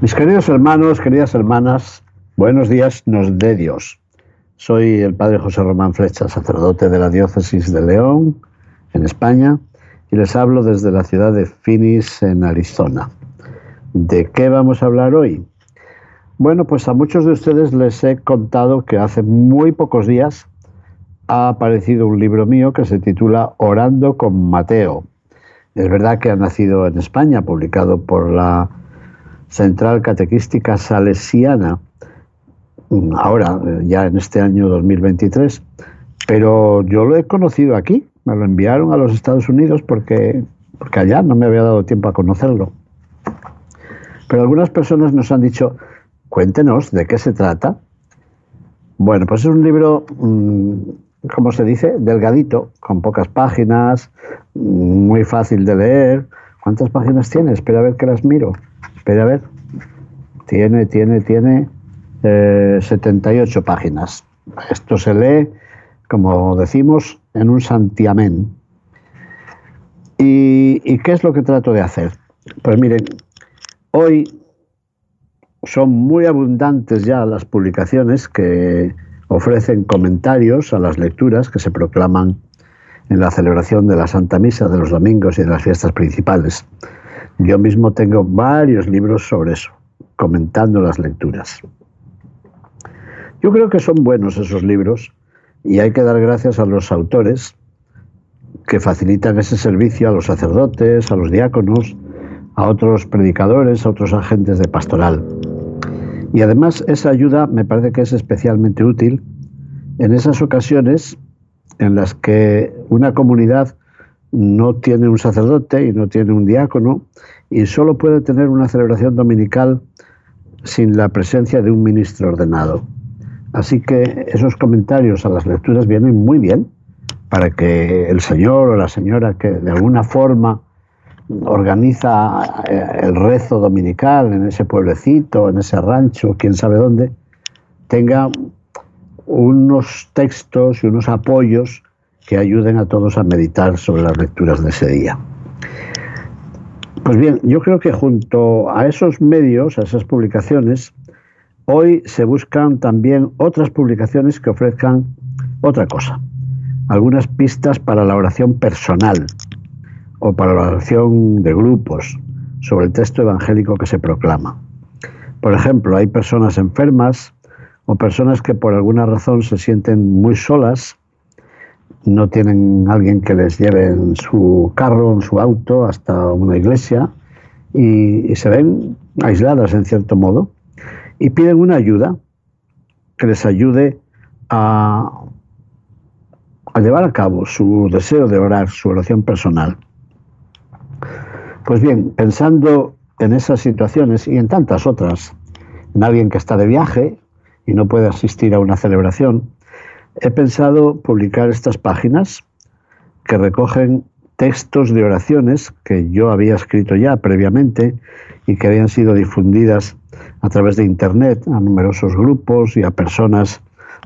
Mis queridos hermanos, queridas hermanas, buenos días nos dé Dios. Soy el padre José Román Flecha, sacerdote de la diócesis de León, en España, y les hablo desde la ciudad de Phoenix, en Arizona. ¿De qué vamos a hablar hoy? Bueno, pues a muchos de ustedes les he contado que hace muy pocos días ha aparecido un libro mío que se titula Orando con Mateo. Es verdad que ha nacido en España, publicado por la Central Catequística Salesiana, ahora, ya en este año 2023, pero yo lo he conocido aquí, me lo enviaron a los Estados Unidos porque, porque allá no me había dado tiempo a conocerlo. Pero algunas personas nos han dicho, cuéntenos de qué se trata. Bueno, pues es un libro, mm, como se dice, delgadito, con pocas páginas, muy fácil de leer. ¿Cuántas páginas tiene? Espera a ver que las miro. Espera a ver. Tiene, tiene, tiene 78 eh, páginas. Esto se lee, como decimos, en un santiamén. ¿Y, ¿Y qué es lo que trato de hacer? Pues miren, hoy son muy abundantes ya las publicaciones que ofrecen comentarios a las lecturas que se proclaman en la celebración de la Santa Misa de los domingos y de las fiestas principales. Yo mismo tengo varios libros sobre eso, comentando las lecturas. Yo creo que son buenos esos libros y hay que dar gracias a los autores que facilitan ese servicio a los sacerdotes, a los diáconos, a otros predicadores, a otros agentes de pastoral. Y además esa ayuda me parece que es especialmente útil en esas ocasiones en las que una comunidad no tiene un sacerdote y no tiene un diácono y solo puede tener una celebración dominical sin la presencia de un ministro ordenado. Así que esos comentarios a las lecturas vienen muy bien para que el señor o la señora que de alguna forma organiza eh, el rezo dominical en ese pueblecito, en ese rancho, quién sabe dónde, tenga unos textos y unos apoyos que ayuden a todos a meditar sobre las lecturas de ese día. Pues bien, yo creo que junto a esos medios, a esas publicaciones, Hoy se buscan también otras publicaciones que ofrezcan otra cosa, algunas pistas para la oración personal o para la oración de grupos sobre el texto evangélico que se proclama. Por ejemplo, hay personas enfermas o personas que por alguna razón se sienten muy solas, no tienen alguien que les lleve en su carro, en su auto hasta una iglesia y, se ven aisladas en cierto modo y piden una ayuda que les ayude a, a llevar a cabo su deseo de orar, su oración personal. Pues bien, pensando en esas situaciones y en tantas otras, en alguien que está de viaje y no puede asistir a una celebración, he pensado publicar estas páginas que recogen textos de oraciones que yo había escrito ya previamente y que habían sido difundidas a través de Internet a numerosos grupos y a personas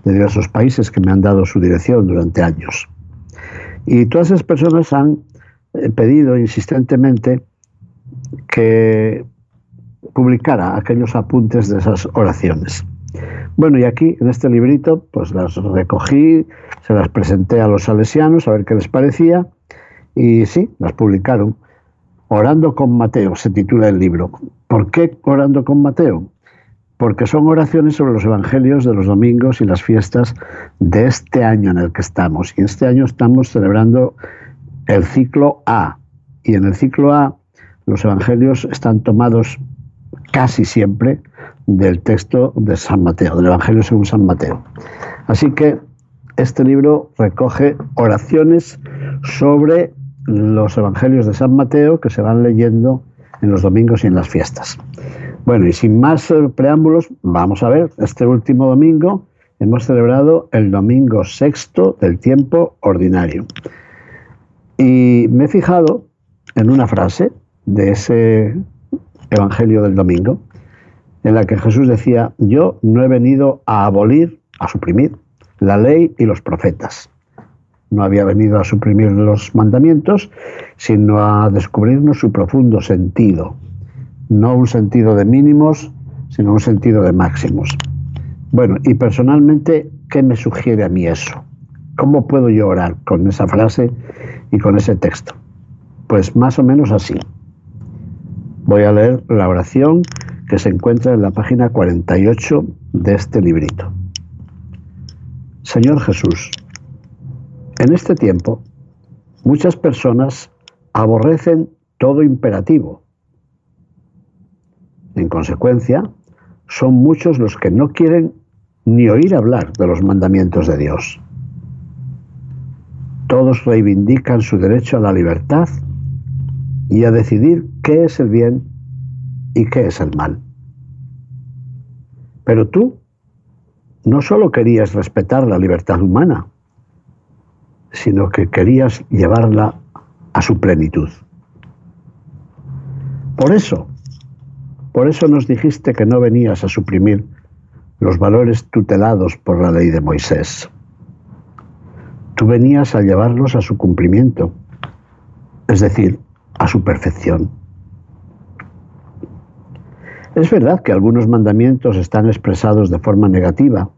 de diversos países que me han dado su dirección durante años. Y todas esas personas han eh, pedido insistentemente que publicara aquellos apuntes de esas oraciones. Bueno, y aquí en este librito pues las recogí, se las presenté a los salesianos a ver qué les parecía y sí, las publicaron. Orando con Mateo se titula el libro. ¿Por qué orando con Mateo? Porque son oraciones sobre los evangelios de los domingos y las fiestas de este año en el que estamos. Y este año estamos celebrando el ciclo A. Y en el ciclo A los evangelios están tomados casi siempre del texto de San Mateo, del Evangelio según San Mateo. Así que este libro recoge oraciones sobre los evangelios de San Mateo que se van leyendo en los domingos y en las fiestas. Bueno, y sin más preámbulos, vamos a ver, este último domingo hemos celebrado el domingo sexto del tiempo ordinario. Y me he fijado en una frase de ese Evangelio del domingo, en la que Jesús decía, yo no he venido a abolir, a suprimir la ley y los profetas. No había venido a suprimir los mandamientos, sino a descubrirnos su profundo sentido. No un sentido de mínimos, sino un sentido de máximos. Bueno, y personalmente, ¿qué me sugiere a mí eso? ¿Cómo puedo yo orar con esa frase y con ese texto? Pues más o menos así. Voy a leer la oración que se encuentra en la página 48 de este librito. Señor Jesús, en este tiempo muchas personas aborrecen todo imperativo. En consecuencia, son muchos los que no quieren ni oír hablar de los mandamientos de Dios. Todos reivindican su derecho a la libertad y a decidir qué es el bien y qué es el mal. Pero tú no solo querías respetar la libertad humana, sino que querías llevarla a su plenitud. Por eso, por eso nos dijiste que no venías a suprimir los valores tutelados por la ley de Moisés. Tú venías a llevarlos a su cumplimiento, es decir, a su perfección. Es verdad que algunos mandamientos están expresados de forma negativa,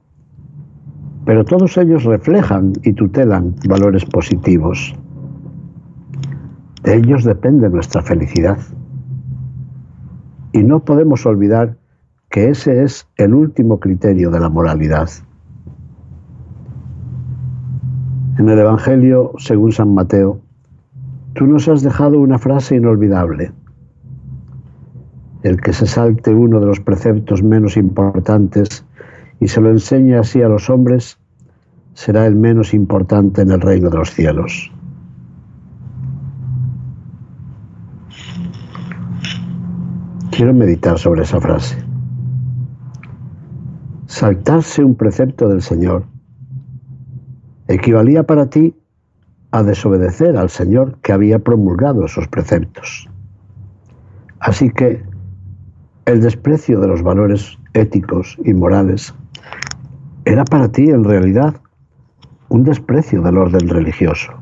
pero todos ellos reflejan y tutelan valores positivos. De ellos depende nuestra felicidad. Y no podemos olvidar que ese es el último criterio de la moralidad. En el Evangelio, según San Mateo, tú nos has dejado una frase inolvidable. El que se salte uno de los preceptos menos importantes y se lo enseñe así a los hombres, será el menos importante en el reino de los cielos. Quiero meditar sobre esa frase. Saltarse un precepto del Señor equivalía para ti a desobedecer al Señor que había promulgado esos preceptos. Así que el desprecio de los valores éticos y morales era para ti en realidad un desprecio del orden religioso.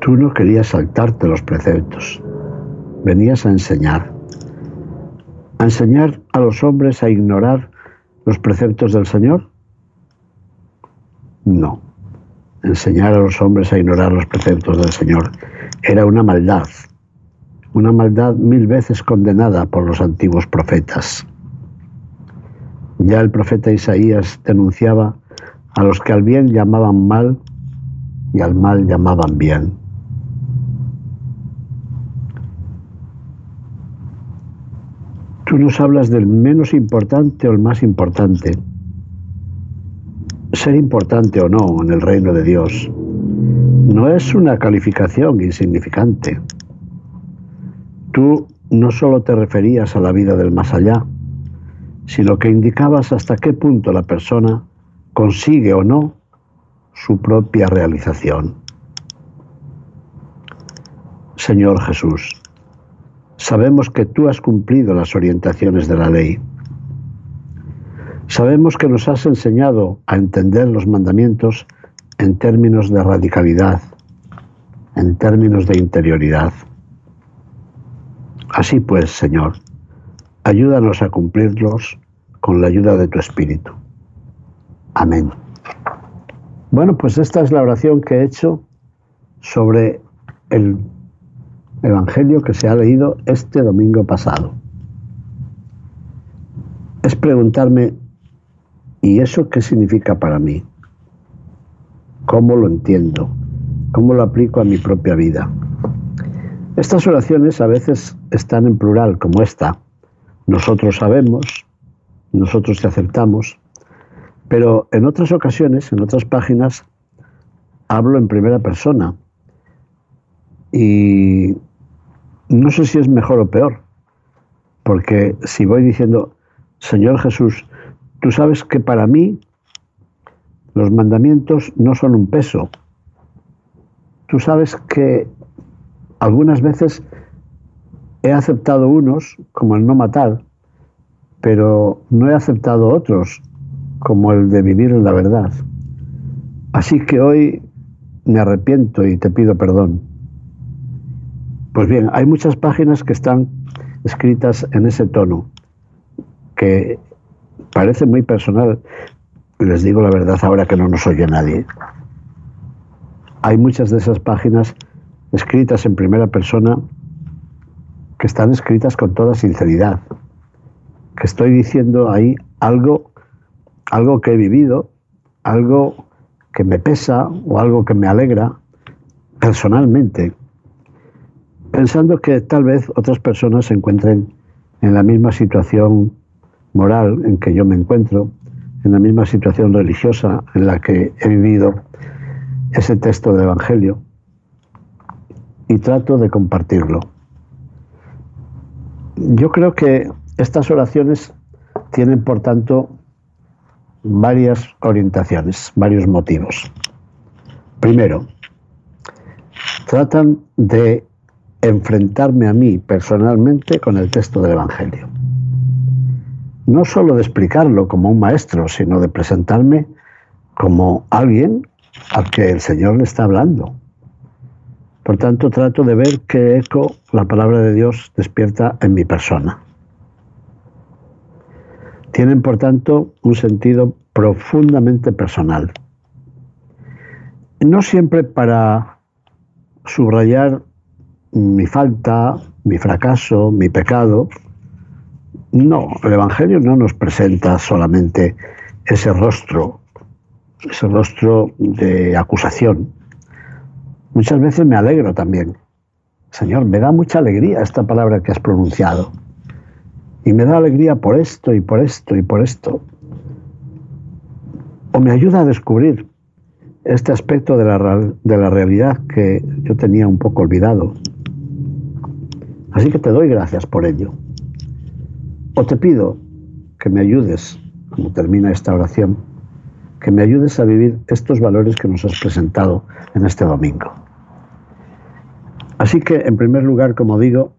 Tú no querías saltarte los preceptos, venías a enseñar, a enseñar a los hombres a ignorar los preceptos del Señor. No, enseñar a los hombres a ignorar los preceptos del Señor era una maldad una maldad mil veces condenada por los antiguos profetas. Ya el profeta Isaías denunciaba a los que al bien llamaban mal y al mal llamaban bien. Tú nos hablas del menos importante o el más importante. Ser importante o no en el reino de Dios no es una calificación insignificante. Tú no solo te referías a la vida del más allá, sino que indicabas hasta qué punto la persona consigue o no su propia realización. Señor Jesús, sabemos que tú has cumplido las orientaciones de la ley. Sabemos que nos has enseñado a entender los mandamientos en términos de radicalidad, en términos de interioridad. Así pues, Señor, ayúdanos a cumplirlos con la ayuda de tu Espíritu. Amén. Bueno, pues esta es la oración que he hecho sobre el Evangelio que se ha leído este domingo pasado. Es preguntarme, ¿y eso qué significa para mí? ¿Cómo lo entiendo? ¿Cómo lo aplico a mi propia vida? Estas oraciones a veces están en plural, como esta. Nosotros sabemos, nosotros te aceptamos, pero en otras ocasiones, en otras páginas, hablo en primera persona. Y no sé si es mejor o peor, porque si voy diciendo, Señor Jesús, tú sabes que para mí los mandamientos no son un peso. Tú sabes que algunas veces he aceptado unos, como el no matar, pero no he aceptado otros, como el de vivir en la verdad. Así que hoy me arrepiento y te pido perdón. Pues bien, hay muchas páginas que están escritas en ese tono, que parece muy personal. Les digo la verdad ahora que no nos oye nadie. Hay muchas de esas páginas escritas en primera persona que están escritas con toda sinceridad, que estoy diciendo ahí algo, algo que he vivido, algo que me pesa o algo que me alegra personalmente, pensando que tal vez otras personas se encuentren en la misma situación moral en que yo me encuentro, en la misma situación religiosa en la que he vivido ese texto del Evangelio y trato de compartirlo. Yo creo que estas oraciones tienen, por tanto, varias orientaciones, varios motivos. Primero, tratan de enfrentarme a mí personalmente con el texto del Evangelio. No solo de explicarlo como un maestro, sino de presentarme como alguien al que el Señor le está hablando. Por tanto, trato de ver qué eco la palabra de Dios despierta en mi persona tienen, por tanto, un sentido profundamente personal. No siempre para subrayar mi falta, mi fracaso, mi pecado. No, el Evangelio no nos presenta solamente ese rostro, ese rostro de acusación. Muchas veces me alegro también. Señor, me da mucha alegría esta palabra que has pronunciado. Y me da alegría por esto y por esto y por esto. O me ayuda a descubrir este aspecto de la, de la realidad que yo tenía un poco olvidado. Así que te doy gracias por ello. O te pido que me ayudes, como termina esta oración, que me ayudes a vivir estos valores que nos has presentado en este domingo. Así que, en primer lugar, como digo,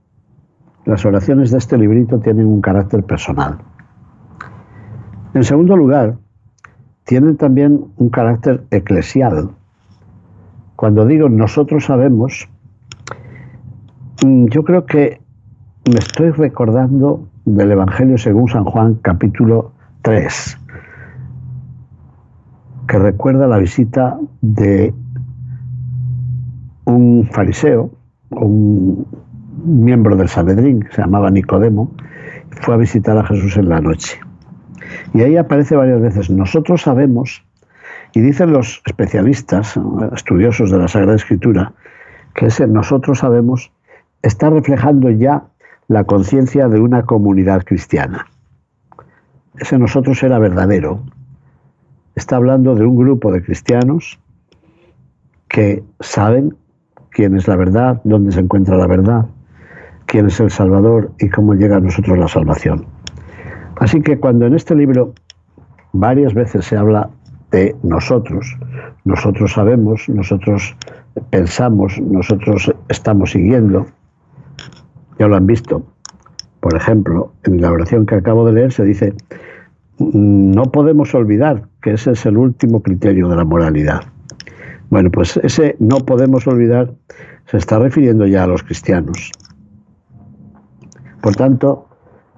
las oraciones de este librito tienen un carácter personal. En segundo lugar, tienen también un carácter eclesial. Cuando digo nosotros sabemos, mm, yo creo que me estoy recordando del Evangelio según San Juan capítulo 3, que recuerda la visita de un fariseo, un miembro del Sanedrín, que se llamaba Nicodemo, fue a visitar a Jesús en la noche. Y ahí aparece varias veces, nosotros sabemos, y dicen los especialistas, estudiosos de la Sagrada Escritura, que ese nosotros sabemos está reflejando ya la conciencia de una comunidad cristiana. Ese nosotros era verdadero. Está hablando de un grupo de cristianos que saben quién es la verdad, dónde se encuentra la verdad, quién es el Salvador y cómo llega a nosotros la salvación. Así que cuando en este libro varias veces se habla de nosotros, nosotros sabemos, nosotros pensamos, nosotros estamos siguiendo, ya lo han visto. Por ejemplo, en la oración que acabo de leer se dice, no podemos olvidar que ese es el último criterio de la moralidad. Bueno, pues ese no podemos olvidar se está refiriendo ya a los cristianos. Por tanto,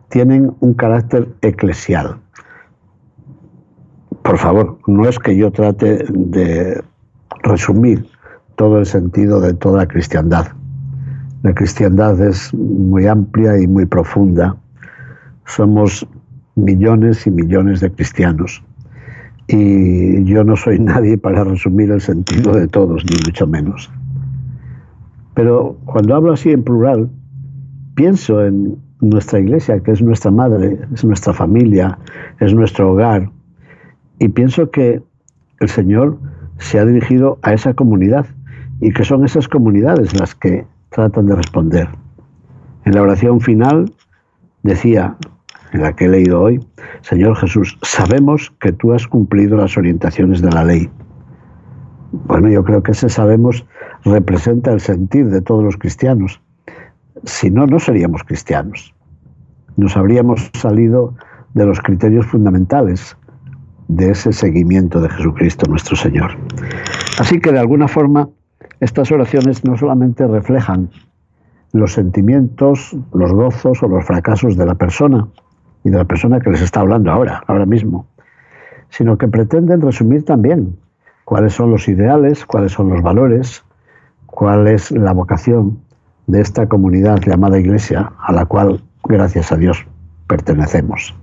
tienen un carácter eclesial. Por favor, no es que yo trate de resumir todo el sentido de toda la cristiandad. La cristiandad es muy amplia y muy profunda. Somos millones y millones de cristianos. Y yo no soy nadie para resumir el sentido de todos, ni mucho menos. Pero cuando hablo así en plural, pienso en nuestra iglesia, que es nuestra madre, es nuestra familia, es nuestro hogar, y pienso que el Señor se ha dirigido a esa comunidad y que son esas comunidades las que tratan de responder. En la oración final decía, la que he leído hoy, Señor Jesús, sabemos que tú has cumplido las orientaciones de la ley. Bueno, yo creo que ese sabemos representa el sentir de todos los cristianos. Si no, no seríamos cristianos. Nos habríamos salido de los criterios fundamentales de ese seguimiento de Jesucristo nuestro Señor. Así que de alguna forma estas oraciones no solamente reflejan los sentimientos, los gozos o los fracasos de la persona y de la persona que les está hablando ahora, ahora mismo, sino que pretenden resumir también cuáles son los ideales, cuáles son los valores, cuál es la vocación de esta comunidad llamada Iglesia, a la cual, gracias a Dios, pertenecemos.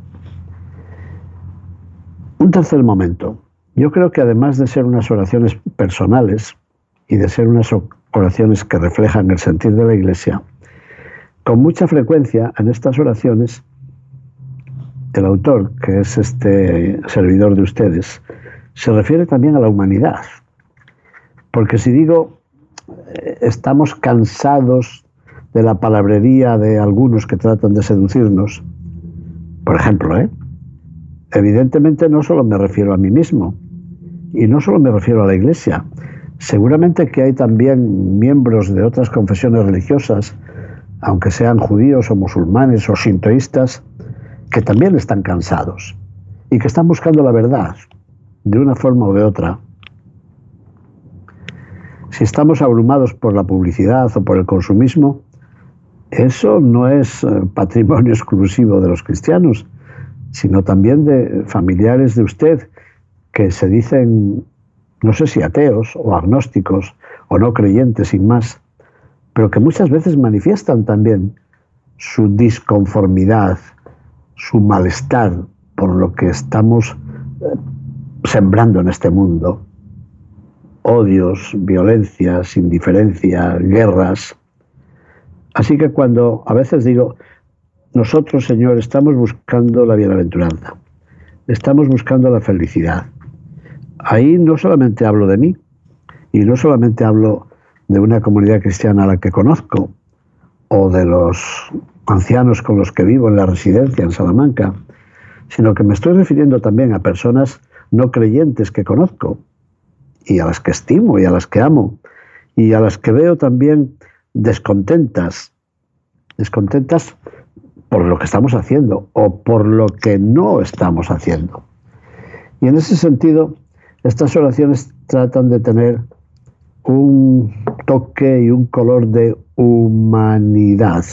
Un tercer momento. Yo creo que además de ser unas oraciones personales y de ser unas oraciones que reflejan el sentir de la Iglesia, con mucha frecuencia en estas oraciones, el autor, que es este servidor de ustedes, se refiere también a la humanidad. Porque si digo, eh, estamos cansados de la palabrería de algunos que tratan de seducirnos, por ejemplo, ¿eh? evidentemente no solo me refiero a mí mismo, y no solo me refiero a la Iglesia, seguramente que hay también miembros de otras confesiones religiosas aunque sean judíos o musulmanes o sintoístas, que también están cansados y que están buscando la verdad de una forma o de otra. Si estamos abrumados por la publicidad o por el consumismo, eso no es eh, patrimonio exclusivo de los cristianos, sino también de familiares de usted que se dicen, no sé si ateos o agnósticos o no creyentes sin más, pero que muchas veces manifiestan también su disconformidad, su malestar por lo que estamos eh, sembrando en este mundo. Odios, violencias, indiferencia, guerras. Así que cuando a veces digo, nosotros, Señor, estamos buscando la bienaventuranza, estamos buscando la felicidad. Ahí no solamente hablo de mí, y no solamente hablo de una comunidad cristiana a la que conozco o de los ancianos con los que vivo en la residencia en Salamanca, sino que me estoy refiriendo también a personas no creyentes que conozco y a las que estimo y a las que amo y a las que veo también descontentas, descontentas por lo que estamos haciendo o por lo que no estamos haciendo. Y en ese sentido, estas oraciones tratan de tener un toque y un color de humanidad,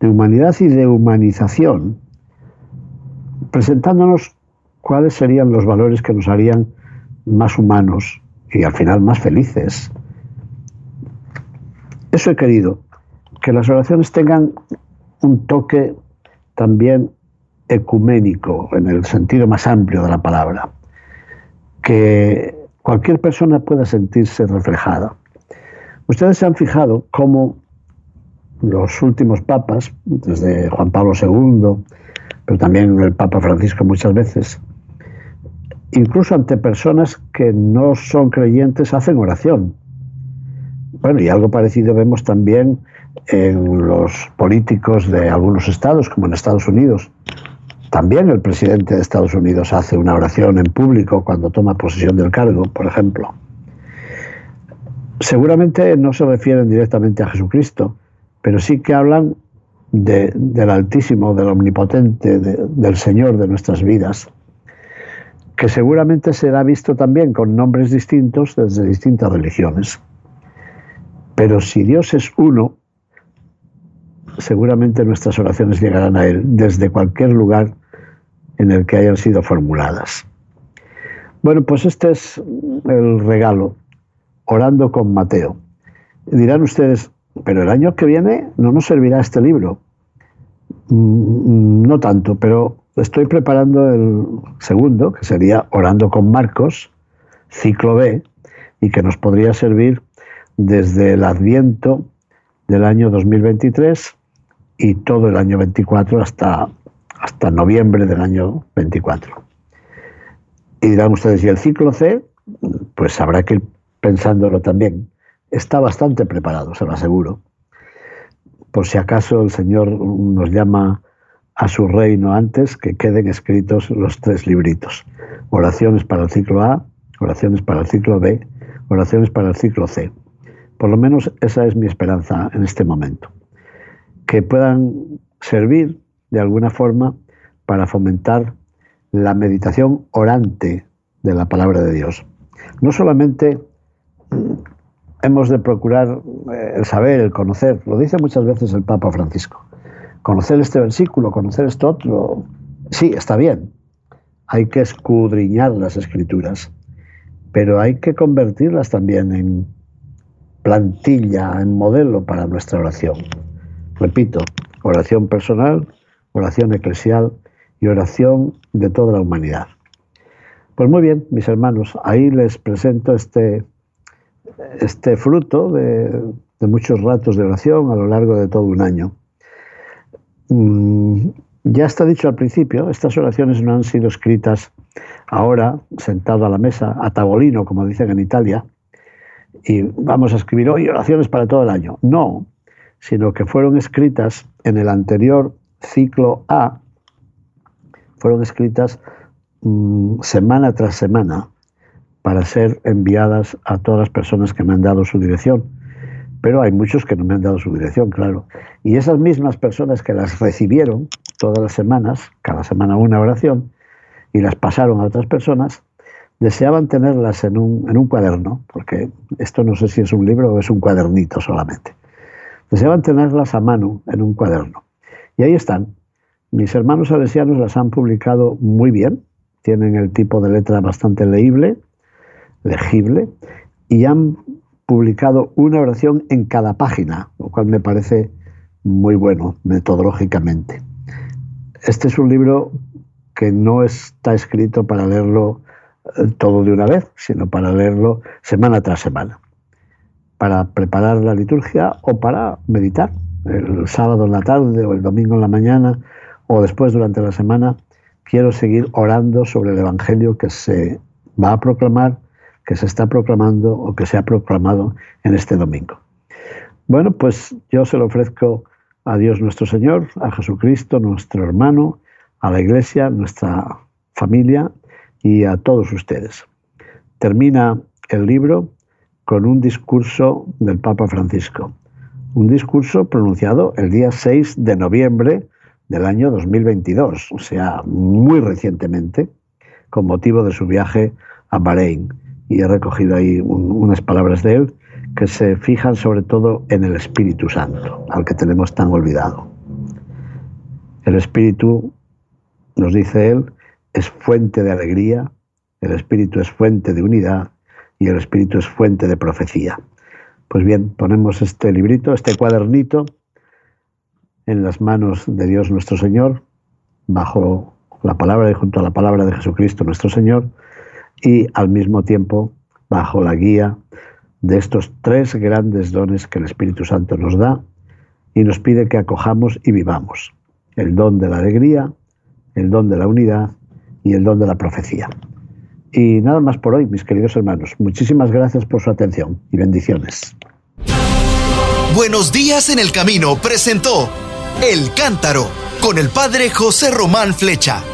de humanidad y de humanización, presentándonos cuáles serían los valores que nos harían más humanos y al final más felices. Eso he querido, que las oraciones tengan un toque también ecuménico, en el sentido más amplio de la palabra, que cualquier persona pueda sentirse reflejada. Ustedes se han fijado cómo los últimos papas, desde Juan Pablo II, pero también el Papa Francisco muchas veces, incluso ante personas que no son creyentes, hacen oración. Bueno, y algo parecido vemos también en los políticos de algunos estados, como en Estados Unidos, también el presidente de Estados Unidos hace una oración en público cuando toma posesión del cargo, por ejemplo. Seguramente no se refieren directamente a Jesucristo, pero sí que hablan del Altísimo, del Omnipotente, del Señor de nuestras vidas, que seguramente será visto también con nombres distintos desde distintas religiones. Pero si Dios es uno, seguramente nuestras oraciones llegarán a Él desde cualquier lugar en el que hayan sido formuladas. Bueno, pues este es el regalo, orando con Mateo. Dirán ustedes, pero el año que viene no nos servirá este libro. Mm, no tanto, pero estoy preparando el segundo, que sería Orando con Marcos, ciclo B, y que nos podría servir desde el Adviento del año 2023 y todo el año 24 hasta hasta noviembre del año 24. Y dirán ustedes, ¿y el ciclo C? pues habrá que ir pensándolo también. Está bastante preparado, se lo aseguro. Por si acaso el Señor nos llama a su reino antes que queden escritos los tres libritos. Oraciones para el ciclo A, oraciones para el ciclo B, oraciones para el ciclo C. Por lo menos esa es mi esperanza en este momento. Que puedan servir de alguna forma para fomentar la meditación orante de la palabra de Dios. No solamente hemos de procurar eh, el saber, el conocer, lo dice muchas veces el Papa Francisco, conocer este versículo, conocer esto otro, sí, está bien, hay que escudriñar las escrituras, pero hay que convertirlas también en plantilla, en modelo para nuestra oración. Repito, oración personal, oración eclesial y oración de toda la humanidad. Pues muy bien, mis hermanos, ahí les presento este, este fruto de, muchos ratos de oración a lo largo de todo un año. Mm, ya está dicho al principio, estas oraciones no han sido escritas ahora, sentado a la mesa, a tavolino, como dicen en Italia, y vamos a escribir hoy oraciones para todo el año. No, sino que fueron escritas en el anterior ciclo A, fueron escritas mm, semana tras semana para ser enviadas a todas las personas que me han dado su dirección. Pero hay muchos que no me han dado su dirección, claro. Y esas mismas personas que las recibieron todas las semanas, cada semana una oración, y las pasaron a otras personas, deseaban tenerlas en un, en un cuaderno, porque esto no sé si es un libro o es un cuadernito solamente. Deseaban tenerlas a mano en un cuaderno. Y ahí están. Mis hermanos salesianos las han publicado muy bien, tienen el tipo de letra bastante leíble, legible, y han publicado una oración en cada página, lo cual me parece muy bueno metodológicamente. Este es un libro que no está escrito para leerlo eh, todo de una vez, sino para leerlo semana tras semana, para preparar la liturgia o para meditar el sábado en la tarde o el domingo en la mañana o después durante la semana, quiero seguir orando sobre el Evangelio que se va a proclamar, que se está proclamando o que se ha proclamado en este domingo. Bueno, pues yo se lo ofrezco a Dios nuestro Señor, a Jesucristo, nuestro hermano, a la Iglesia, nuestra familia y a todos ustedes. Termina el libro con un discurso del Papa Francisco un discurso pronunciado el día 6 de noviembre del año 2022, o sea, muy recientemente, con motivo de su viaje a Bahrein. Y he recogido ahí unas palabras de él que se fijan sobre todo en el Espíritu Santo, al que tenemos tan olvidado. El Espíritu, nos dice él, es fuente de alegría, el Espíritu es fuente de unidad y el Espíritu es fuente de profecía. Pues bien, ponemos este librito, este cuadernito, en las manos de Dios nuestro Señor, bajo la palabra y junto a la palabra de Jesucristo nuestro Señor, y al mismo tiempo bajo la guía de estos tres grandes dones que el Espíritu Santo nos da y nos pide que acojamos y vivamos. El don de la alegría, el don de la unidad y el don de la profecía. Y nada más por hoy, mis queridos hermanos. Muchísimas gracias por su atención y bendiciones. Buenos días en el camino presentó El Cántaro con el padre José Román Flecha.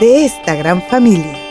de esta gran familia.